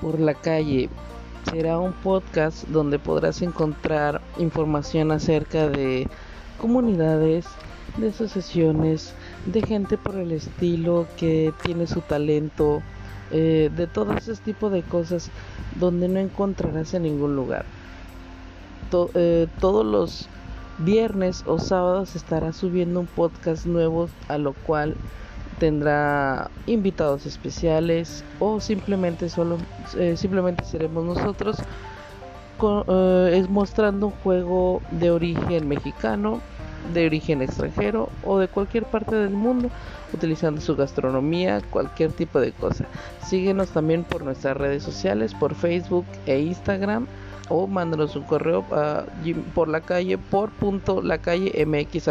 por la calle. Será un podcast donde podrás encontrar información acerca de comunidades, de asociaciones, de gente por el estilo que tiene su talento, eh, de todo ese tipo de cosas donde no encontrarás en ningún lugar. Eh, todos los viernes o sábados estará subiendo un podcast nuevo a lo cual tendrá invitados especiales o simplemente solo eh, simplemente seremos nosotros es mostrando un juego de origen mexicano de origen extranjero o de cualquier parte del mundo utilizando su gastronomía, cualquier tipo de cosa. Síguenos también por nuestras redes sociales, por Facebook e Instagram o mándanos un correo por la calle por punto la calle mx